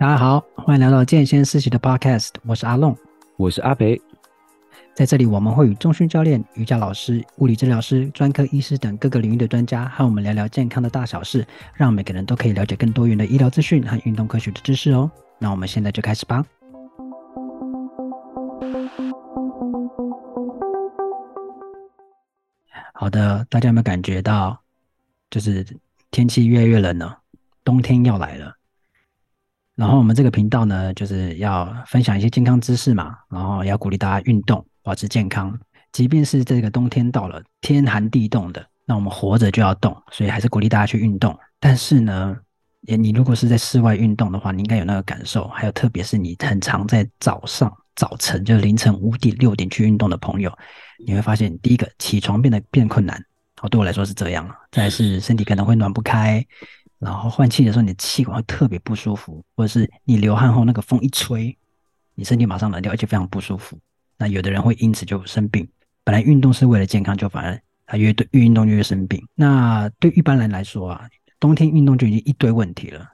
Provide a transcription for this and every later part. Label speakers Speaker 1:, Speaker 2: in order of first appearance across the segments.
Speaker 1: 大家好，欢迎来到健先思齐的 Podcast，我是阿龙，
Speaker 2: 我是阿培。
Speaker 1: 在这里，我们会与中训教练、瑜伽老师、物理治疗师、专科医师等各个领域的专家和我们聊聊健康的大小事，让每个人都可以了解更多元的医疗资讯和运动科学的知识哦。那我们现在就开始吧。好的，大家有没有感觉到，就是天气越来越冷了，冬天要来了。然后我们这个频道呢，就是要分享一些健康知识嘛，然后也要鼓励大家运动，保持健康。即便是这个冬天到了，天寒地冻的，那我们活着就要动，所以还是鼓励大家去运动。但是呢，也你如果是在室外运动的话，你应该有那个感受。还有特别是你很常在早上、早晨，就是凌晨五点、六点去运动的朋友，你会发现，第一个起床变得变困难。哦，对我来说是这样。再是身体可能会暖不开。然后换气的时候，你的气管会特别不舒服，或者是你流汗后那个风一吹，你身体马上冷掉，而且非常不舒服。那有的人会因此就生病。本来运动是为了健康，就反而他越对越运动越生病。那对一般人来说啊，冬天运动就已经一堆问题了。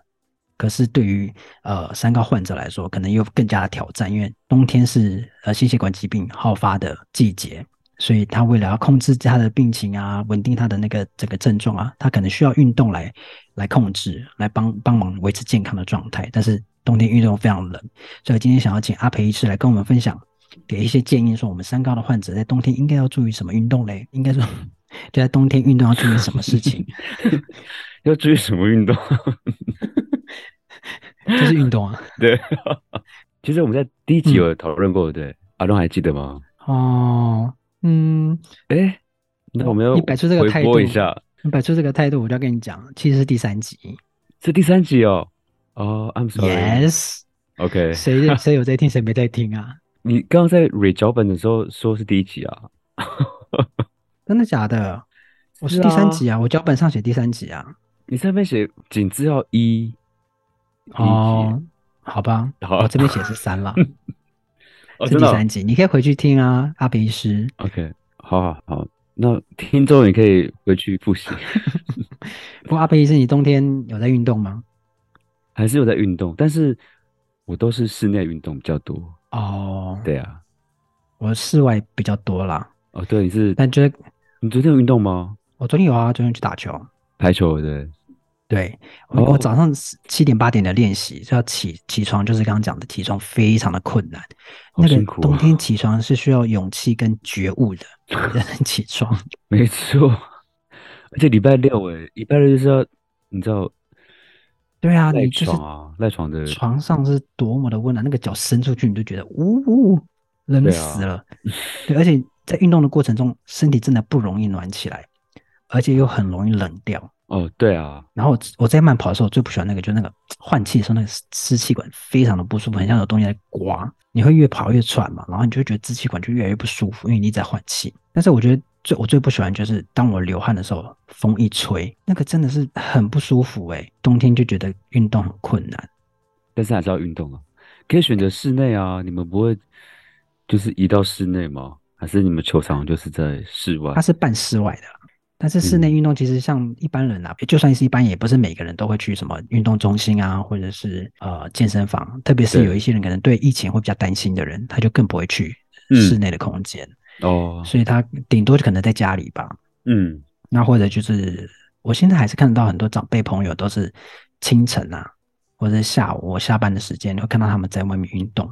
Speaker 1: 可是对于呃三高患者来说，可能又更加的挑战，因为冬天是呃心血管疾病好发的季节。所以他为了要控制他的病情啊，稳定他的那个这个症状啊，他可能需要运动来来控制，来帮帮忙维持健康的状态。但是冬天运动非常冷，所以今天想要请阿培医师来跟我们分享，给一些建议，说我们三高的患者在冬天应该要注意什么运动嘞？应该说 就在冬天运动要注意什么事情？
Speaker 2: 要注意什么运动？
Speaker 1: 就是运动啊。
Speaker 2: 对，其实我们在第一集有讨论过，嗯、对，阿东还记得吗？
Speaker 1: 哦。嗯，哎，
Speaker 2: 那我们要
Speaker 1: 你摆出这个态度
Speaker 2: 一下，
Speaker 1: 你摆出这个态度，我就要跟你讲，其实是第三集，
Speaker 2: 是第三集哦。哦、oh,，I'm sorry，Yes，OK，、
Speaker 1: 谁谁有在听，谁没在听啊？
Speaker 2: 你刚刚在 read 脚本的时候说是第一集啊？
Speaker 1: 真的假的？我是第三集啊，啊我脚本上写第三集啊。
Speaker 2: 你上面写仅只要一，
Speaker 1: 哦，好吧，
Speaker 2: 好，
Speaker 1: 我这边写是三了。是第三集，哦、你可以回去听啊，阿培医师。
Speaker 2: OK，好好好，那听众也可以回去复习。
Speaker 1: 不过阿贝医生，你冬天有在运动吗？
Speaker 2: 还是有在运动，但是我都是室内运动比较多。
Speaker 1: 哦，
Speaker 2: 对啊，
Speaker 1: 我室外比较多啦。
Speaker 2: 哦，对，你是？
Speaker 1: 但觉得
Speaker 2: 你昨天有运动吗？
Speaker 1: 我昨天有啊，昨天去打球，
Speaker 2: 排球，对。
Speaker 1: 对，我我早上七点八点的练习，就要起起床，就是刚刚讲的起床非常的困难。
Speaker 2: 好
Speaker 1: 那个冬天起床是需要勇气跟觉悟的，才能起床。
Speaker 2: 没错，而且礼拜六诶，礼拜六就是要你知道，
Speaker 1: 对啊，
Speaker 2: 赖床啊，赖床的
Speaker 1: 床上是多么的温暖，那个脚伸出去你就觉得呜呜冷死了。对，啊、对，而且在运动的过程中，身体真的不容易暖起来，而且又很容易冷掉。
Speaker 2: 哦，对啊，
Speaker 1: 然后我我在慢跑的时候，我最不喜欢那个，就是那个换气的时候，那个支气管非常的不舒服，很像有东西在刮，你会越跑越喘嘛，然后你就会觉得支气管就越来越不舒服，因为你一直在换气。但是我觉得最我最不喜欢就是当我流汗的时候，风一吹，那个真的是很不舒服哎。冬天就觉得运动很困难，
Speaker 2: 但是还是要运动啊，可以选择室内啊，你们不会就是移到室内吗？还是你们球场就是在室外？
Speaker 1: 它是半室外的。但是室内运动其实像一般人啊，嗯、就算是一般，也不是每个人都会去什么运动中心啊，或者是呃健身房。特别是有一些人可能对疫情会比较担心的人，他就更不会去室内的空间、
Speaker 2: 嗯、哦。所
Speaker 1: 以他顶多就可能在家里吧。
Speaker 2: 嗯，
Speaker 1: 那或者就是我现在还是看得到很多长辈朋友都是清晨啊，或者是下午我下班的时间，会看到他们在外面运动。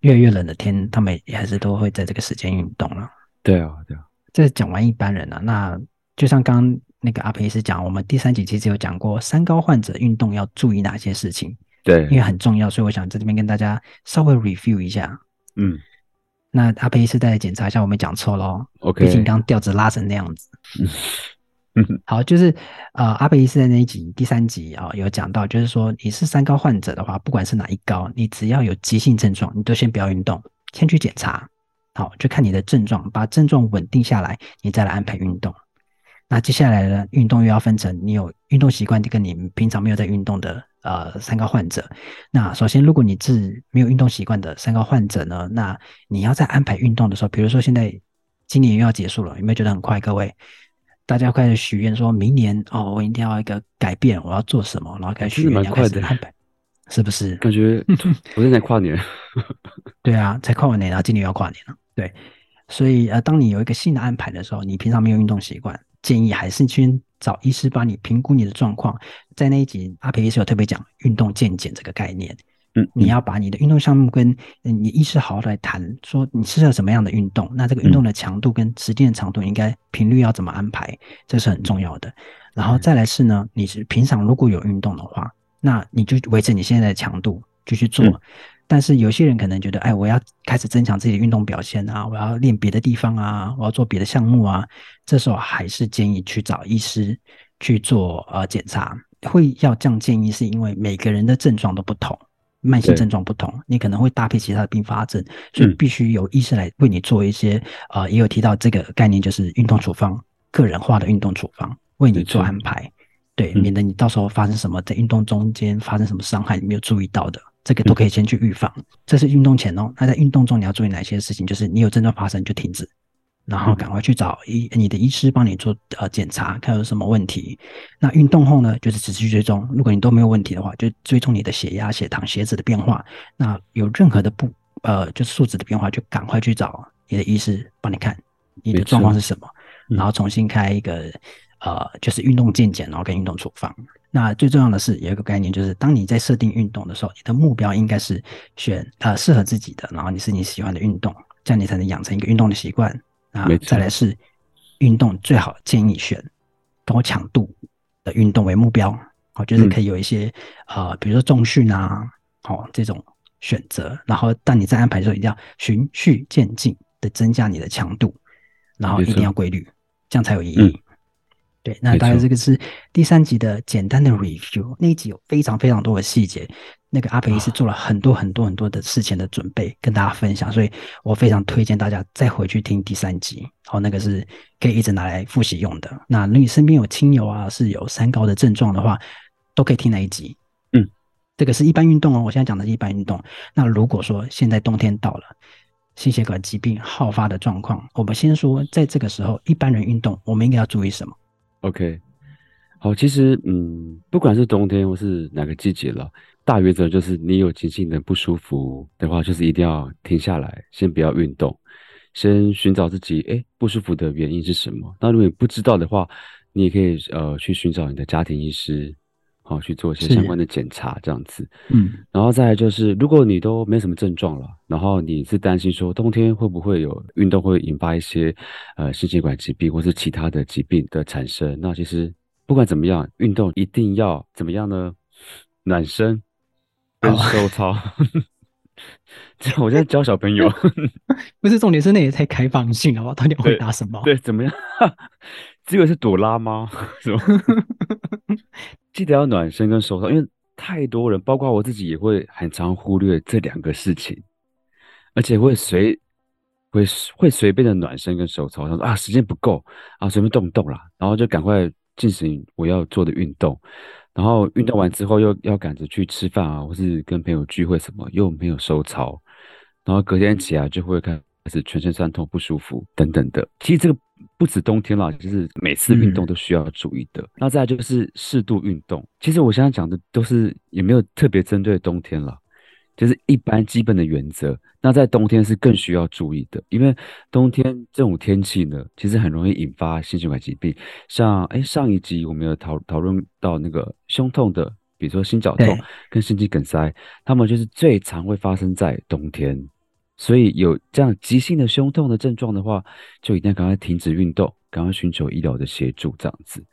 Speaker 1: 越来越冷的天，他们也还是都会在这个时间运动了。
Speaker 2: 对啊，对啊。
Speaker 1: 这讲完一般人了、啊，那。就像刚刚那个阿培医师讲，我们第三集其实有讲过三高患者运动要注意哪些事情，
Speaker 2: 对，
Speaker 1: 因为很重要，所以我想在这边跟大家稍微 review 一下。
Speaker 2: 嗯，
Speaker 1: 那阿培医师再来检查一下，我没讲错喽。
Speaker 2: OK，
Speaker 1: 毕竟刚刚调子拉成那样子。
Speaker 2: 嗯，
Speaker 1: 好，就是呃，阿培医师在那一集第三集啊、哦、有讲到，就是说你是三高患者的话，不管是哪一高，你只要有急性症状，你都先不要运动，先去检查。好，就看你的症状，把症状稳定下来，你再来安排运动。那接下来呢，运动又要分成你有运动习惯，跟你平常没有在运动的呃三高患者。那首先，如果你是没有运动习惯的三高患者呢，那你要在安排运动的时候，比如说现在今年又要结束了，有没有觉得很快？各位，大家开始许愿，说明年哦，我一定要一个改变，我要做什么，然后开始许愿，要开始安排，是不是？
Speaker 2: 感觉我现在跨年。
Speaker 1: 对啊，才跨完年，然后今年又要跨年了。对，所以呃，当你有一个新的安排的时候，你平常没有运动习惯，建议还是先找医师帮你评估你的状况。在那一集，阿培医师有特别讲运动健检这个概念。
Speaker 2: 嗯，
Speaker 1: 你要把你的运动项目跟你医师好好来谈，说你适合什么样的运动，那这个运动的强度跟时间的长度应该频率要怎么安排，这是很重要的。然后再来是呢，你是平常如果有运动的话，那你就维持你现在的强度就去做。但是有些人可能觉得，哎，我要开始增强自己的运动表现啊，我要练别的地方啊，我要做别的项目啊，这时候还是建议去找医师去做呃检查。会要这样建议，是因为每个人的症状都不同。慢性症状不同，你可能会搭配其他的并发症，所以必须由医生来为你做一些，嗯、呃，也有提到这个概念，就是运动处方，个人化的运动处方，为你做安排，对，免得你到时候发生什么在运动中间发生什么伤害，你没有注意到的，这个都可以先去预防。这是运动前哦，那在运动中你要注意哪些事情？就是你有症状发生就停止。然后赶快去找医你的医师帮你做呃检查，看有什么问题。那运动后呢，就是持续追踪。如果你都没有问题的话，就追踪你的血压、血糖、血脂的变化。那有任何的不呃就是数值的变化，就赶快去找你的医师帮你看你的状况是什么，然后重新开一个呃就是运动健检，然后跟运动处方。那最重要的是有一个概念，就是当你在设定运动的时候，你的目标应该是选呃适合自己的，然后你是你喜欢的运动，这样你才能养成一个运动的习惯。啊，再来是运动，最好建议选高强度的运动为目标，好，就是可以有一些、嗯、呃，比如说重训啊，好这种选择。然后，当你在安排的时候，一定要循序渐进的增加你的强度，然后一定要规律，这样才有意义。嗯对，那大概这个是第三集的简单的 review。那一集有非常非常多的细节，那个阿培医师做了很多很多很多的事前的准备，跟大家分享，所以我非常推荐大家再回去听第三集。好，那个是可以一直拿来复习用的。那如果你身边有亲友啊，是有三高的症状的话，都可以听那一集。
Speaker 2: 嗯，
Speaker 1: 这个是一般运动哦，我现在讲的是一般运动。那如果说现在冬天到了，心血管疾病好发的状况，我们先说，在这个时候一般人运动，我们应该要注意什么
Speaker 2: ？OK，好，其实嗯，不管是冬天或是哪个季节了，大原则就是你有急性的不舒服的话，就是一定要停下来，先不要运动，先寻找自己哎不舒服的原因是什么。那如果你不知道的话，你也可以呃去寻找你的家庭医师，好去做一些相关的检查，这样子。
Speaker 1: 嗯，
Speaker 2: 然后再来就是，如果你都没什么症状了，然后你是担心说冬天会不会有运动会引发一些呃心血管疾病或是其他的疾病的产生，那其实不管怎么样，运动一定要怎么样呢？暖身跟收操。这样，我现在教小朋友，
Speaker 1: 不是重点是那也太开放性了吧？到底会打什么？
Speaker 2: 对，对，怎么样？这个是朵拉吗？是吗？记得要暖身跟收操，因为太多人，包括我自己，也会很常忽略这两个事情，而且会随会会随便的暖身跟收操，他说啊，时间不够啊，随便动动啦，然后就赶快进行我要做的运动，然后运动完之后又要赶着去吃饭啊，或是跟朋友聚会什么，又没有收操，然后隔天起来就会看开始全身酸痛不舒服等等的。其实这个。不止冬天了，就是每次运动都需要注意的。那、嗯、再来就是适度运动。其实我现在讲的都是也没有特别针对冬天了，就是一般基本的原则。那在冬天是更需要注意的，因为冬天这种天气呢，其实很容易引发心血管疾病。像哎上一集我们有讨讨论到那个胸痛的，比如说心绞痛跟心肌梗塞，他们就是最常会发生在冬天。所以有这样急性的胸痛的症状的话，就一定要赶快停止运动，赶快寻求医疗的协助，这样子。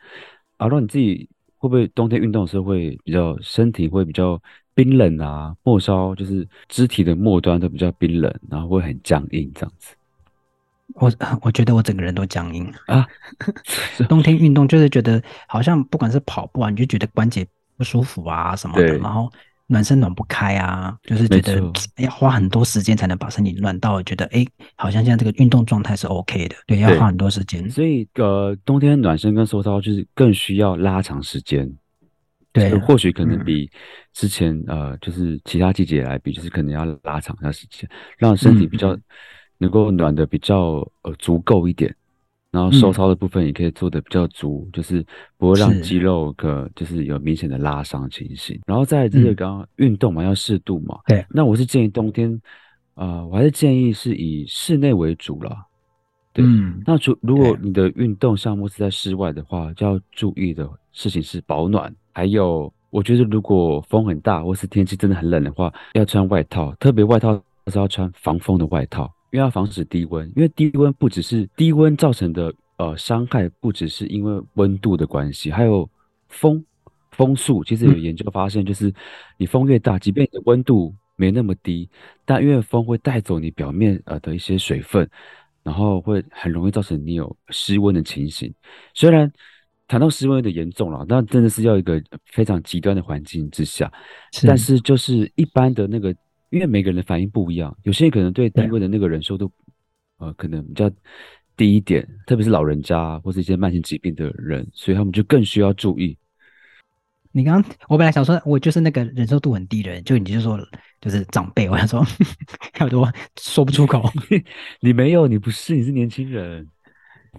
Speaker 2: 阿乐，你自己会不会冬天运动的时候会比较身体会比较冰冷啊？末梢就是肢体的末端都比较冰冷，然后会很僵硬这样子。
Speaker 1: 我我觉得我整个人都僵硬啊。冬天运动就是觉得好像不管是跑步啊，你就觉得关节不舒服啊什么的，然后。暖身暖不开啊，就是觉得要花很多时间才能把身体暖到，觉得哎，好像现在这个运动状态是 OK 的，对，要花很多时间。
Speaker 2: 所以呃，冬天暖身跟收操就是更需要拉长时间，
Speaker 1: 对，
Speaker 2: 或许可能比之前、嗯、呃，就是其他季节来比，就是可能要拉长一下时间，让身体比较能够暖的比较呃足够一点。然后收操的部分也可以做的比较足，嗯、就是不会让肌肉个就是有明显的拉伤情形。然后再这个刚刚运动嘛，嗯、要适度嘛。
Speaker 1: 对，
Speaker 2: 那我是建议冬天，呃，我还是建议是以室内为主啦。对，嗯、那如如果你的运动项目是在室外的话，就要注意的事情是保暖，还有我觉得如果风很大或是天气真的很冷的话，要穿外套，特别外套是要穿防风的外套。因为要防止低温，因为低温不只是低温造成的呃伤害，不只是因为温度的关系，还有风风速。其实有研究发现，就是你风越大，即便你的温度没那么低，但因为风会带走你表面呃的一些水分，然后会很容易造成你有失温的情形。虽然谈到失温有点严重了，那真的是要一个非常极端的环境之下，是但是就是一般的那个。因为每个人的反应不一样，有些人可能对低温的那个忍受度，呃，可能比较低一点，特别是老人家或是一些慢性疾病的人，所以他们就更需要注意。
Speaker 1: 你刚刚我本来想说，我就是那个忍受度很低的人，就你就说就是长辈，我想说 好多说不出口。
Speaker 2: 你没有，你不是，你是年轻人。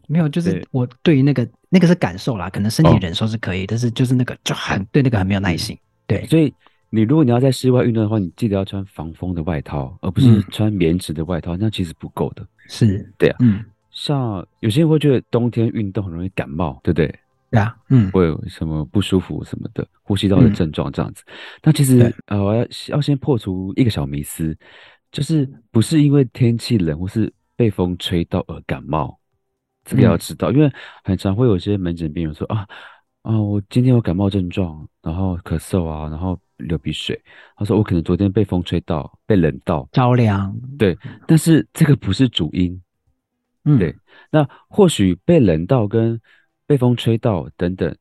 Speaker 1: 没有，就是我对于那个那个是感受啦，可能身体忍受是可以，哦、但是就是那个就很对那个很没有耐心。对，
Speaker 2: 所以。你如果你要在室外运动的话，你记得要穿防风的外套，而不是穿棉质的外套，嗯、那其实不够的。
Speaker 1: 是，
Speaker 2: 对啊，嗯，像有些人会觉得冬天运动很容易感冒，对不对？
Speaker 1: 对啊，嗯，
Speaker 2: 会有什么不舒服什么的，呼吸道的症状这样子。那、嗯、其实对呃，我要要先破除一个小迷思，就是不是因为天气冷或是被风吹到而感冒，这个要知道，嗯、因为很常会有些门诊病人说啊啊，我今天有感冒症状，然后咳嗽啊，然后。流鼻水，他说我可能昨天被风吹到，被冷到
Speaker 1: 着凉，
Speaker 2: 对，但是这个不是主因，
Speaker 1: 嗯，
Speaker 2: 对，那或许被冷到跟被风吹到等等，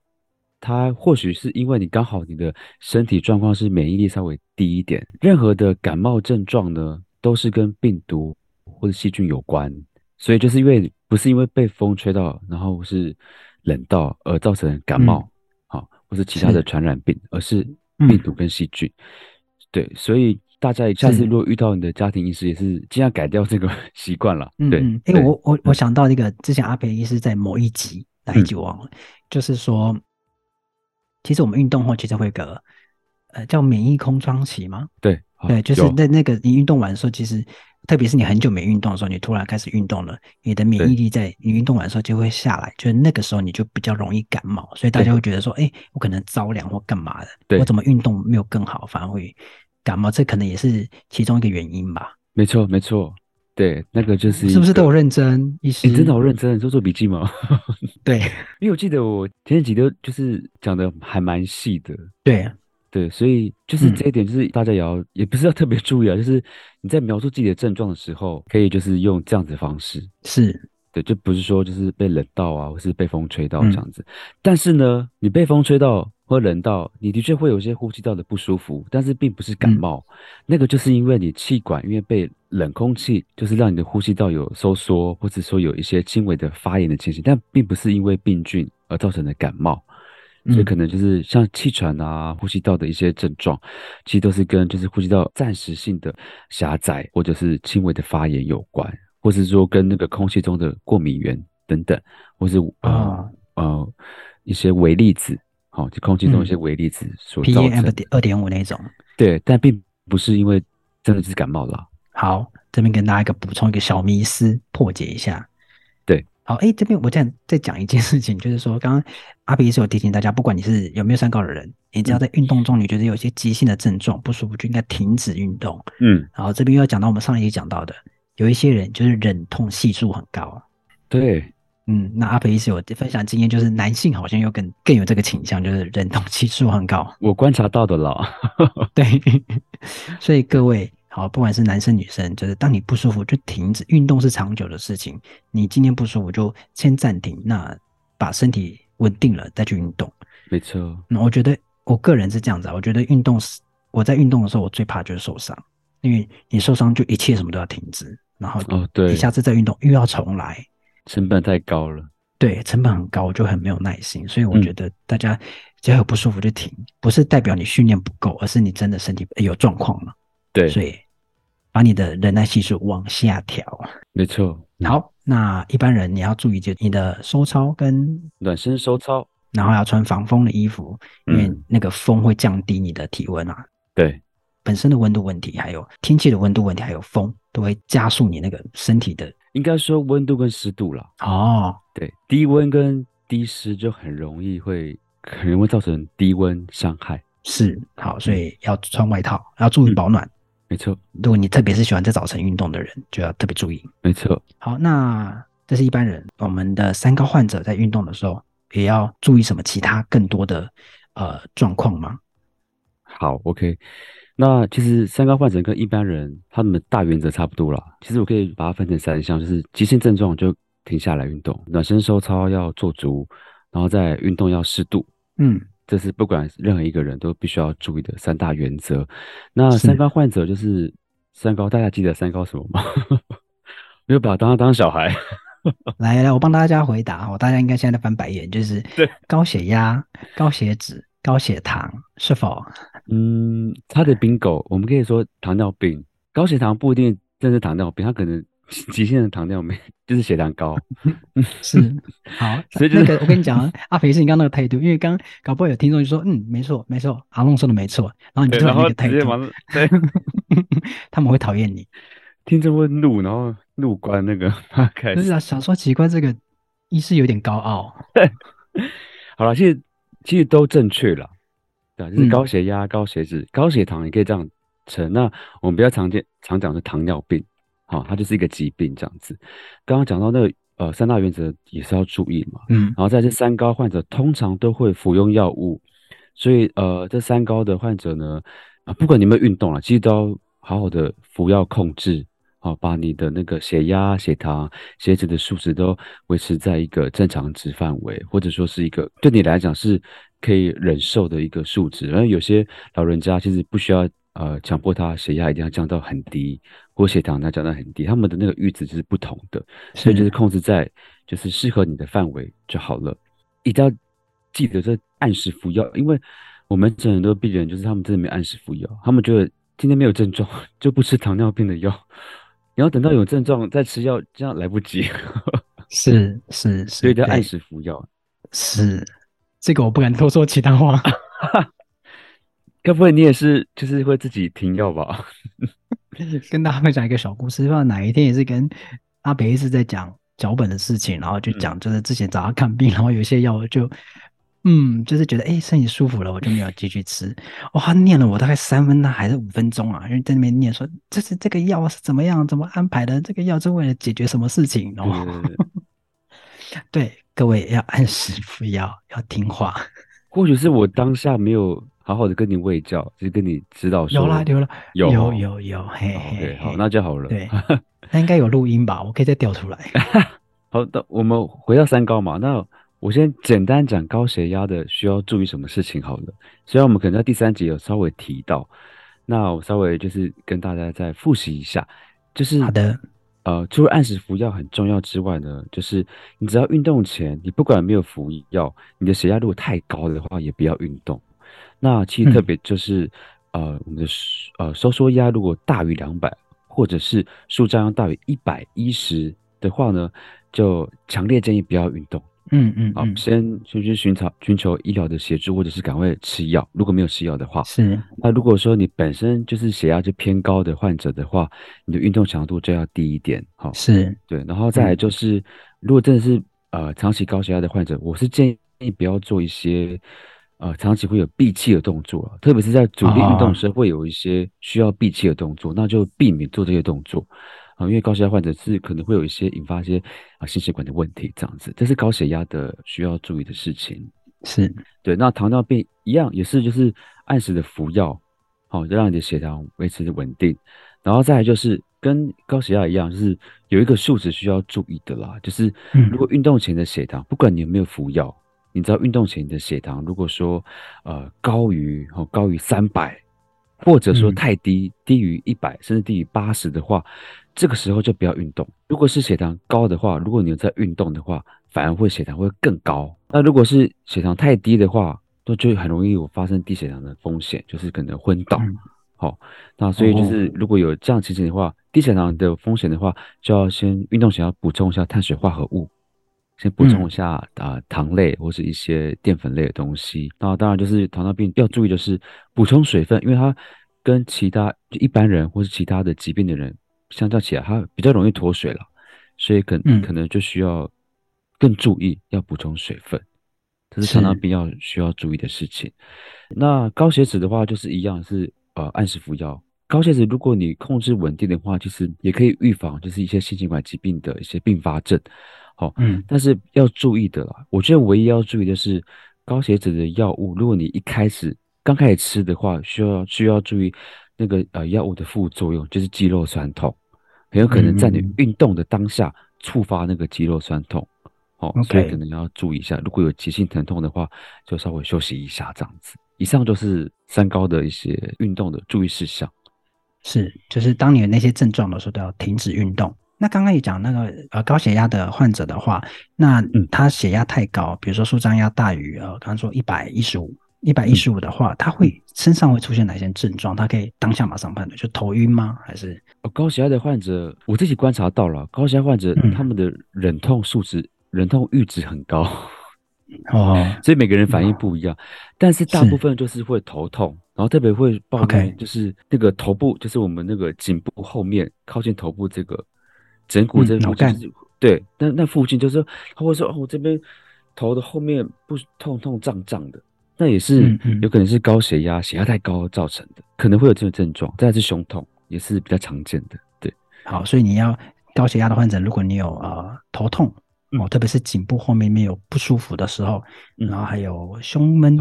Speaker 2: 它或许是因为你刚好你的身体状况是免疫力稍微低一点，任何的感冒症状呢都是跟病毒或者细菌有关，所以就是因为不是因为被风吹到，然后是冷到而造成感冒，好、嗯，或是其他的传染病，是而是。病毒跟细菌，嗯、对，所以大家下次如果遇到你的家庭医师，也是尽量改掉这个 习惯了。嗯、对，
Speaker 1: 因为我我我想到那个之前阿培医师在某一集哪一集忘了，嗯、就是说，其实我们运动后其实会有个呃叫免疫空窗期吗？
Speaker 2: 对，
Speaker 1: 对，就是那那个你运动完的时候，其实。特别是你很久没运动的时候，你突然开始运动了，你的免疫力在你运动完的时候就会下来，就是那个时候你就比较容易感冒，所以大家会觉得说，哎对，我可能着凉或干嘛的，对我怎么运动没有更好，反而会感冒，这可能也是其中一个原因吧。
Speaker 2: 没错，没错，对，那个就是
Speaker 1: 是不是都有认真？
Speaker 2: 你真的好认真，你做做笔记吗？
Speaker 1: 对，
Speaker 2: 因为我记得我前几天就是讲的还蛮细的。
Speaker 1: 对。
Speaker 2: 对，所以就是这一点，就是大家也要，嗯、也不是要特别注意啊，就是你在描述自己的症状的时候，可以就是用这样子的方式，
Speaker 1: 是。
Speaker 2: 对，就不是说就是被冷到啊，或是被风吹到这样子。嗯、但是呢，你被风吹到或冷到，你的确会有一些呼吸道的不舒服，但是并不是感冒，嗯、那个就是因为你气管因为被冷空气，就是让你的呼吸道有收缩，或者说有一些轻微的发炎的情形，但并不是因为病菌而造成的感冒。所以可能就是像气喘啊、呼吸道的一些症状，其实都是跟就是呼吸道暂时性的狭窄或者是轻微的发炎有关，或是说跟那个空气中的过敏源等等，或是呃、哦、呃一些微粒子，好、哦，就空气中一些微粒子所造成
Speaker 1: PM 二点五那种。
Speaker 2: 对，但并不是因为真的是感冒了。
Speaker 1: 好，这边跟大家一个补充一个小迷思，破解一下。好，哎，这边我这样再讲一件事情，就是说，刚刚阿比是有提醒大家，不管你是有没有三高的人，你只要在运动中，你觉得有一些急性的症状不舒服，就应该停止运动。嗯，然后这边又要讲到我们上一集讲到的，有一些人就是忍痛系数很高。
Speaker 2: 对，
Speaker 1: 嗯，那阿比是有分享经验，就是男性好像又更更有这个倾向，就是忍痛系数很高。
Speaker 2: 我观察到的了。
Speaker 1: 对，所以各位。好，不管是男生女生，就是当你不舒服就停止运动是长久的事情。你今天不舒服就先暂停，那把身体稳定了再去运动。
Speaker 2: 没错。
Speaker 1: 那我觉得我个人是这样子啊，我觉得运动是我在运动的时候，我最怕就是受伤，因为你受伤就一切什么都要停止，然后哦对，你下次再运动又要重来，
Speaker 2: 成本太高了。
Speaker 1: 对，成本很高，我就很没有耐心。所以我觉得大家只要有不舒服就停，嗯、不是代表你训练不够，而是你真的身体有状况了。
Speaker 2: 对，
Speaker 1: 所以把你的忍耐系数往下调。
Speaker 2: 没错。
Speaker 1: 好，那一般人你要注意，就你的收操跟
Speaker 2: 暖身收操，
Speaker 1: 然后要穿防风的衣服，因为那个风会降低你的体温啊。
Speaker 2: 对，
Speaker 1: 本身的温度问题，还有天气的温度问题，还有风，都会加速你那个身体的。
Speaker 2: 应该说温度跟湿度了。
Speaker 1: 哦，
Speaker 2: 对，低温跟低湿就很容易会，可能会造成低温伤害。
Speaker 1: 是，好，所以要穿外套，要注意保暖。
Speaker 2: 嗯、没错，
Speaker 1: 如果你特别是喜欢在早晨运动的人，就要特别注意。
Speaker 2: 没错。
Speaker 1: 好，那这是一般人，我们的三高患者在运动的时候也要注意什么其他更多的呃状况吗？
Speaker 2: 好，OK。那其实三高患者跟一般人他们的大原则差不多啦。其实我可以把它分成三项，就是急性症状就停下来运动，暖身收操要做足，然后再运动要适度。嗯，这是不管任何一个人都必须要注意的三大原则。那三高患者就是三高，大家记得三高什么吗？没有把他当当小孩。
Speaker 1: 来来，我帮大家回答哦，大家应该现在在翻白眼，就是高血压、高血脂。高血糖是否？
Speaker 2: 嗯，他的 bingo，我们可以说糖尿病。高血糖不一定真是糖尿病，他可能 急性的糖尿病就是血糖高。
Speaker 1: 是，好，所以、就是、那个我跟你讲，阿肥是你刚刚那个态度，因为刚刚搞不好有听众就说，嗯，没错，没错，阿龙说的没错，然后你就那个态度，对，他们会讨厌你，
Speaker 2: 听众会怒，然后怒关那个开始。
Speaker 1: 就是啊，想说奇怪，这个一是有点高傲。
Speaker 2: 好了，其实。其实都正确了，对，就是高血压、嗯、高血脂、高血糖，也可以这样称。那我们比较常见、常讲的糖尿病，好，它就是一个疾病这样子。刚刚讲到那个呃三大原则也是要注意嘛，嗯，然后在这三高患者通常都会服用药物，所以呃这三高的患者呢，啊不管你有没有运动了，其实都要好好的服药控制。好，把你的那个血压、血糖、血脂的数值都维持在一个正常值范围，或者说是一个对你来讲是可以忍受的一个数值。然后有些老人家其实不需要呃强迫他血压一定要降到很低，或血糖要降到很低，他们的那个阈值就是不同的，所以就是控制在就是适合你的范围就好了。一定要记得这按时服药，因为我们很多病人就是他们真的没按时服药，他们觉得今天没有症状 就不吃糖尿病的药。然后等到有症状再吃药，这样来不及。
Speaker 1: 是是是，
Speaker 2: 所以要按时服药。
Speaker 1: 是，这个我不敢多说其他话。
Speaker 2: 该不会你也是，就是会自己停药吧？
Speaker 1: 跟大家分享一个小故事，不知道哪一天也是跟阿北一直在讲脚本的事情，然后就讲就是之前找他看病，然后有些药就。嗯，就是觉得哎，身体舒服了，我就没有继续吃。哇，他念了我大概三分钟还是五分钟啊，因为在那边念说，这是这个药是怎么样，怎么安排的？这个药是为了解决什么事情？哦，对，对，对，对，各位要按时服药，要听话。
Speaker 2: 或许是我当下没有好好的跟你喂教，就是跟你指导说。
Speaker 1: 有啦，有啦，
Speaker 2: 有
Speaker 1: 有有有，嘿嘿，嘿，
Speaker 2: 好，那就好了。
Speaker 1: 对，那应该有录音吧？我可以再调出来。
Speaker 2: 好的，我们回到三高嘛，那。我先简单讲高血压的需要注意什么事情好了，虽然我们可能在第三集有稍微提到，那我稍微就是跟大家再复习一下，就是
Speaker 1: 好的，
Speaker 2: 呃，除了按时服药很重要之外呢，就是你只要运动前，你不管有没有服药，你的血压如果太高的话，也不要运动。那其实特别就是，嗯、呃，我们的呃收缩压如果大于两百，或者是舒张压大于一百一十的话呢，就强烈建议不要运动。
Speaker 1: 嗯嗯，
Speaker 2: 好，先先去寻找寻求医疗的协助，或者是赶快吃药。如果没有吃药的话，
Speaker 1: 是。
Speaker 2: 那如果说你本身就是血压就偏高的患者的话，你的运动强度就要低一点。好，
Speaker 1: 是
Speaker 2: 对。然后再来就是，嗯、如果真的是呃长期高血压的患者，我是建议不要做一些呃长期会有闭气的动作，特别是在阻力运动时会有一些需要闭气的动作，哦、那就避免做这些动作。啊，因为高血压患者是可能会有一些引发一些啊心血管的问题，这样子，这是高血压的需要注意的事情。
Speaker 1: 是
Speaker 2: 对，那糖尿病一样也是，就是按时的服药，好，让你的血糖维持稳定。然后再来就是跟高血压一样，就是有一个数值需要注意的啦，就是如果运动前的血糖，不管你有没有服药，你知道运动前你的血糖如果说呃高于哦高于三百，或者说太低，低于一百，甚至低于八十的话。这个时候就不要运动。如果是血糖高的话，如果你有在运动的话，反而会血糖会更高。那如果是血糖太低的话，那就很容易有发生低血糖的风险，就是可能昏倒。好、嗯哦，那所以就是如果有这样情形的话，低血糖的风险的话，就要先运动前要补充一下碳水化合物，先补充一下啊、嗯呃、糖类或是一些淀粉类的东西。那当然就是糖尿病要注意的是补充水分，因为它跟其他一般人或是其他的疾病的人相较起来，它比较容易脱水了，所以可、嗯、可能就需要更注意要补充水分。这是糖尿病要需要注意的事情。那高血脂的话，就是一样是呃按时服药。高血脂如果你控制稳定的话，其实也可以预防就是一些心血管疾病的一些并发症。好、哦，嗯，但是要注意的啦，我觉得唯一要注意的是高血脂的药物，如果你一开始刚开始吃的话，需要需要注意那个呃药物的副作用，就是肌肉酸痛，很有可能在你运动的当下触发那个肌肉酸痛。哦.所以可能要注意一下，如果有急性疼痛的话，就稍微休息一下这样子。以上就是三高的一些运动的注意事项。
Speaker 1: 是，就是当你有那些症状的时候，都要停止运动。那刚刚也讲那个呃高血压的患者的话，那他血压太高，比如说舒张压大于呃刚刚说一百一十五，一百一十五的话，他会身上会出现哪些症状？他可以当下马上判断，就头晕吗？还是？
Speaker 2: 高血压的患者，我自己观察到了，高血压患者他们的忍痛数值。嗯忍痛阈值很高
Speaker 1: 哦，
Speaker 2: 所以每个人反应不一样，但是大部分就是会头痛，然后特别会抱怨，就是那个头部，就是我们那个颈部后面靠近头部这个枕骨这附近，对，那那附近就是他会说哦，我这边头的后面不痛痛胀胀的，那也是有可能是高血压，血压太高造成的，可能会有这种症状。再来是胸痛，也是比较常见的。对，
Speaker 1: 好，所以你要高血压的患者，如果你有呃头痛。哦，特别是颈部后面没有不舒服的时候，嗯、然后还有胸闷、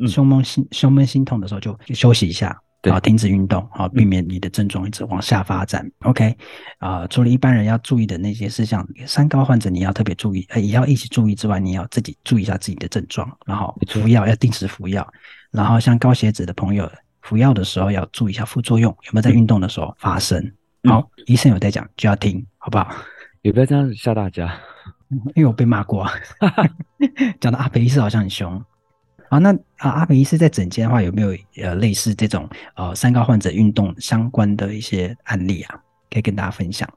Speaker 1: 嗯、胸闷心、胸闷心痛的时候就，就休息一下，然后停止运动，好，避免你的症状一直往下发展。嗯、OK，啊、呃，除了一般人要注意的那些事项，三高患者你要特别注意，呃，也要一起注意之外，你要自己注意一下自己的症状，然后服药要定时服药，然后像高血脂的朋友服药的时候要注意一下副作用有没有在运动的时候发生。嗯、好，医生有在讲就要听，好不好？
Speaker 2: 也不要这样吓大家。
Speaker 1: 因为我被骂过，讲的阿培医师好像很凶啊。那啊，阿美医师在诊间的话，有没有呃类似这种呃三高患者运动相关的一些案例啊？可以跟大家分享。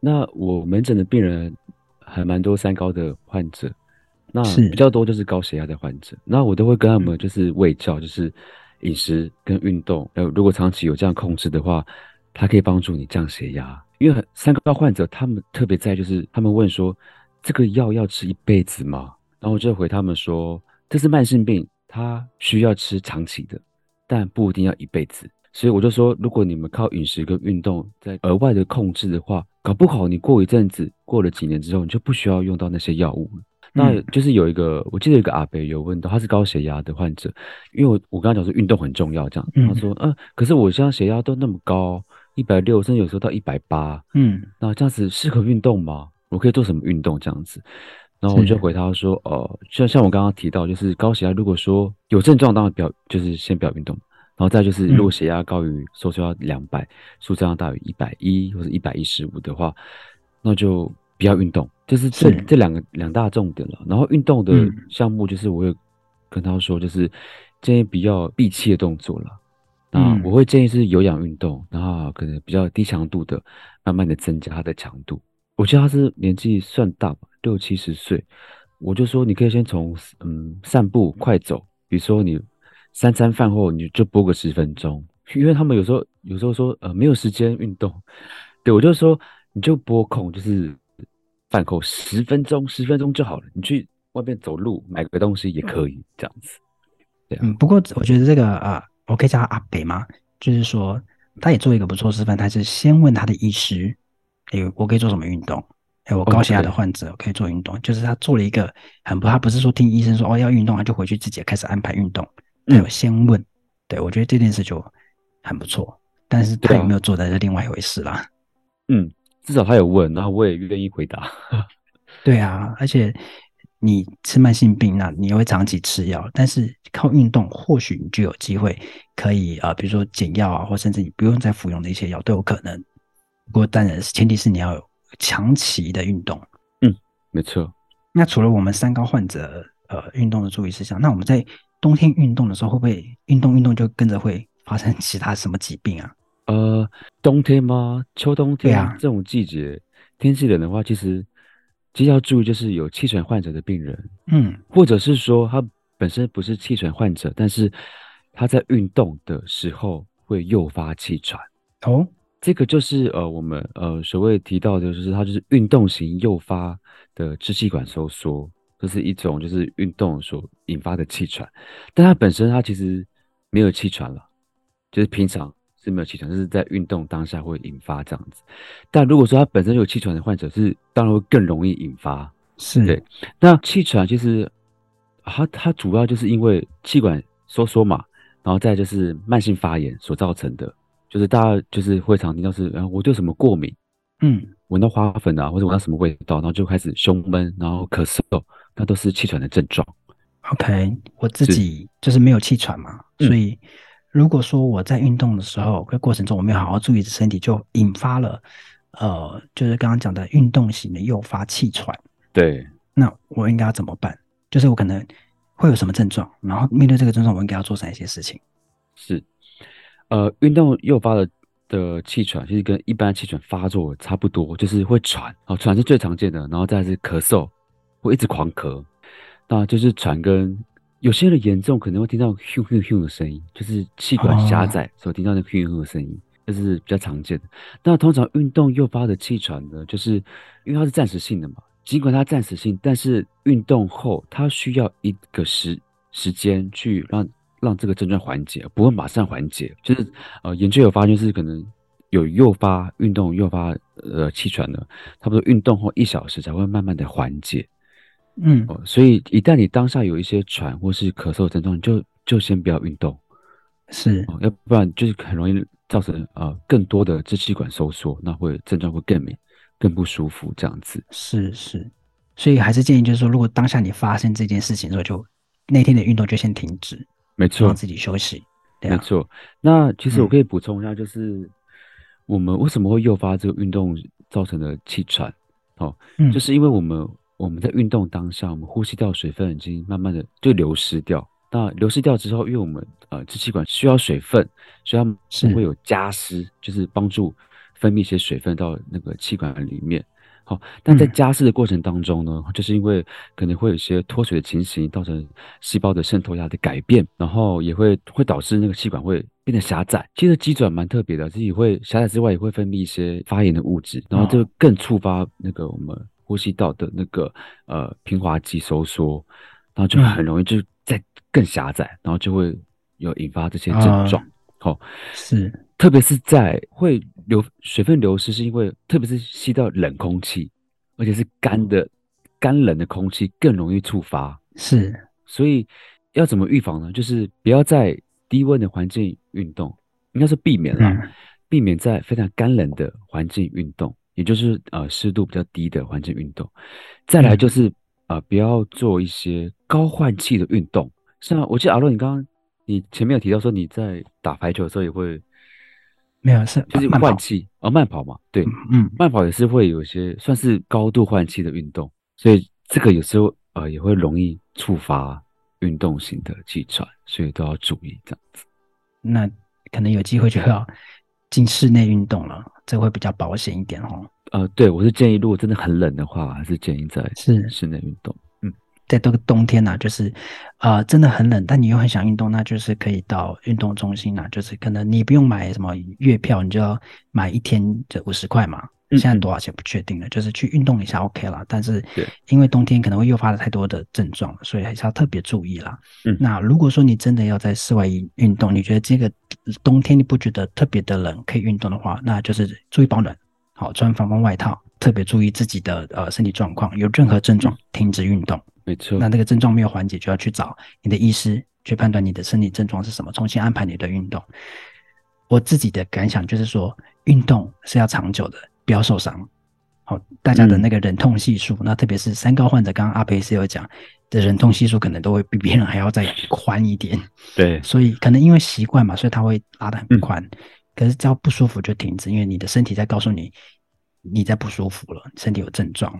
Speaker 2: 那我门诊的病人还蛮多三高的患者，那比较多就是高血压的患者。那我都会跟他们就是喂教，就是饮食跟运动，呃，如果长期有这样控制的话，它可以帮助你降血压。因为三高患者他们特别在就是他们问说。这个药要吃一辈子吗？然后我就回他们说，这是慢性病，它需要吃长期的，但不一定要一辈子。所以我就说，如果你们靠饮食跟运动在额外的控制的话，搞不好你过一阵子，过了几年之后，你就不需要用到那些药物了。那就是有一个，我记得有一个阿伯有问到，他是高血压的患者，因为我我刚刚讲说运动很重要，这样，他说，嗯、呃，可是我现在血压都那么高，一百六，甚至有时候到一百八，嗯，那这样子适合运动吗？我可以做什么运动这样子，然后我就回他说，呃，像像我刚刚提到，就是高血压，如果说有症状，当然不要，就是先不要运动。然后再就是，如果血压高于收缩压两百，舒张压大于一百一或者一百一十五的话，那就不要运动。就是这是这两个两大重点了。然后运动的项目，就是我会跟他说，就是建议比较闭气的动作了。啊我会建议是有氧运动，然后可能比较低强度的，慢慢的增加它的强度。我觉得他是年纪算大吧，六七十岁。我就说你可以先从嗯散步、快走，比如说你三餐饭后你就播个十分钟，因为他们有时候有时候说呃没有时间运动，对，我就说你就播空，就是饭后十分钟，十分钟就好了。你去外面走路买个东西也可以这样子。对，
Speaker 1: 嗯，不过我觉得这个啊，我可以叫他阿北吗？就是说他也做一个不错示范，他是先问他的医师。哎，我可以做什么运动？哎，我高血压的患者可以做运动.就是他做了一个很不，他不是说听医生说哦要运动，他就回去自己开始安排运动。他有先问，嗯、对，我觉得这件事就很不错。但是他有没有做的是另外一回事啦。
Speaker 2: 嗯，至少他有问，然后我也愿意回答。
Speaker 1: 对啊，而且你吃慢性病，那你也会长期吃药，但是靠运动，或许你就有机会可以啊、呃，比如说减药啊，或甚至你不用再服用的一些药都有可能。不过当然是前提是你要有长期的运动。
Speaker 2: 嗯，没错。
Speaker 1: 那除了我们三高患者呃运动的注意事项，那我们在冬天运动的时候，会不会运动运动就跟着会发生其他什么疾病啊？
Speaker 2: 呃，冬天吗？秋冬天
Speaker 1: 啊，
Speaker 2: 这种季节，天气冷的话，其实其实要注意，就是有气喘患者的病人，
Speaker 1: 嗯，
Speaker 2: 或者是说他本身不是气喘患者，但是他在运动的时候会诱发气喘。
Speaker 1: 哦，
Speaker 2: 这个就是呃，我们呃所谓提到的，就是它就是运动型诱发的支气管收缩，这是一种就是运动所引发的气喘，但它本身它其实没有气喘了，就是平常。是没有气喘，就是在运动当下会引发这样子。但如果说他本身有气喘的患者，是当然会更容易引发。
Speaker 1: 是
Speaker 2: 对。那气喘其实，它它主要就是因为气管收缩嘛，然后再就是慢性发炎所造成的。就是大家就是会常听到是，嗯，我对什么过敏，
Speaker 1: 嗯，闻
Speaker 2: 到花粉啊，或者闻到什么味道，然后就开始胸闷，然后咳嗽，那都是气喘的症状。
Speaker 1: OK，我自己就是没有气喘嘛，所以。如果说我在运动的时候，在过程中我没有好好注意身体，就引发了，呃，就是刚刚讲的运动型的诱发气喘。
Speaker 2: 对，
Speaker 1: 那我应该要怎么办？就是我可能会有什么症状，然后面对这个症状，我应该要做哪些事情？
Speaker 2: 是，呃，运动诱发的的气喘，其实跟一般气喘发作差不多，就是会喘，哦，喘是最常见的，然后再是咳嗽，会一直狂咳，那就是喘跟。有些人严重可能会听到咻咻咻的声音，就是气管狭窄所听到那咻咻的声音，这是比较常见的。那通常运动诱发的气喘呢，就是因为它是暂时性的嘛，尽管它暂时性，但是运动后它需要一个时时间去让让这个症状缓解，不会马上缓解。就是呃，研究有发现是可能有诱发运动诱发呃气喘的，差不多运动后一小时才会慢慢的缓解。
Speaker 1: 嗯，
Speaker 2: 所以一旦你当下有一些喘或是咳嗽的症状，就就先不要运动，
Speaker 1: 是，
Speaker 2: 要不然就是很容易造成呃更多的支气管收缩，那会症状会更明更不舒服这样子。
Speaker 1: 是是，所以还是建议就是说，如果当下你发生这件事情的时候，就那天的运动就先停止，
Speaker 2: 没错，
Speaker 1: 让自己休息。对啊、
Speaker 2: 没错。那其实我可以补充一下，就是、嗯、我们为什么会诱发这个运动造成的气喘？哦，嗯、就是因为我们。我们在运动当下，我们呼吸道水分已经慢慢的就流失掉。那流失掉之后，因为我们呃支气管需要水分，所以它们会有加湿，是就是帮助分泌一些水分到那个气管里面。好，但在加湿的过程当中呢，嗯、就是因为可能会有一些脱水的情形，造成细胞的渗透压的改变，然后也会会导致那个气管会变得狭窄。其实机转蛮特别的，自己会狭窄之外，也会分泌一些发炎的物质，然后就更触发那个我们。呼吸道的那个呃平滑肌收缩，然后就很容易就再更狭窄，嗯、然后就会有引发这些症状。好、呃，是，特别是在会流水分流失，是因为特别是吸到冷空气，而且是干的干冷的空气更容易触发。是，所以要怎么预防呢？就是不要在低温的环境运动，应该是避免了，嗯、避免在非常干冷的环境运动。也就是呃湿度比较低的环境运动，再来就是、嗯、呃不要做一些高换气的运动。像我记得阿洛，你刚刚你前面有提到说你在打排球的时候也会
Speaker 1: 没有是
Speaker 2: 就是换气啊、哦、慢跑嘛，对，
Speaker 1: 嗯，
Speaker 2: 慢跑也是会有一些算是高度换气的运动，所以这个有时候呃也会容易触发运动型的气喘，所以都要注意这样子。
Speaker 1: 那可能有机会就要进室内运动了。这会比较保险一点哦。
Speaker 2: 呃，对，我是建议，如果真的很冷的话，还是建议在是室内运动。嗯，
Speaker 1: 在这个冬天呢、啊，就是，呃，真的很冷，但你又很想运动，那就是可以到运动中心啊，就是可能你不用买什么月票，你就要买一天就五十块嘛。现在多少钱不确定了，就是去运动一下 OK 了。但是因为冬天可能会诱发了太多的症状，所以还是要特别注意啦。嗯，那如果说你真的要在室外运动，你觉得这个冬天你不觉得特别的冷，可以运动的话，那就是注意保暖，好，穿防风外套，特别注意自己的呃身体状况，有任何症状停止运动。
Speaker 2: 没错。
Speaker 1: 那这个症状没有缓解，就要去找你的医师去判断你的身体症状是什么，重新安排你的运动。我自己的感想就是说，运动是要长久的。不要受伤，好，大家的那个忍痛系数，嗯、那特别是三高患者，刚刚阿培是有讲的忍痛系数，可能都会比别人还要再宽一点。
Speaker 2: 对，
Speaker 1: 所以可能因为习惯嘛，所以他会拉得很宽。嗯、可是只要不舒服就停止，因为你的身体在告诉你你在不舒服了，身体有症状。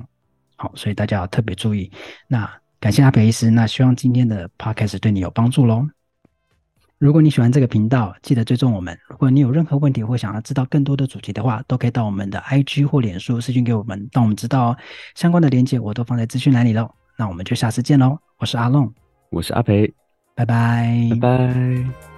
Speaker 1: 好，所以大家要特别注意。那感谢阿培医师，那希望今天的 podcast 对你有帮助喽。如果你喜欢这个频道，记得追踪我们。如果你有任何问题或想要知道更多的主题的话，都可以到我们的 IG 或脸书私讯给我们，让我们知道哦。相关的链接我都放在资讯栏里喽。那我们就下次见喽。我是阿龙，
Speaker 2: 我是阿培，
Speaker 1: 拜拜，
Speaker 2: 拜拜。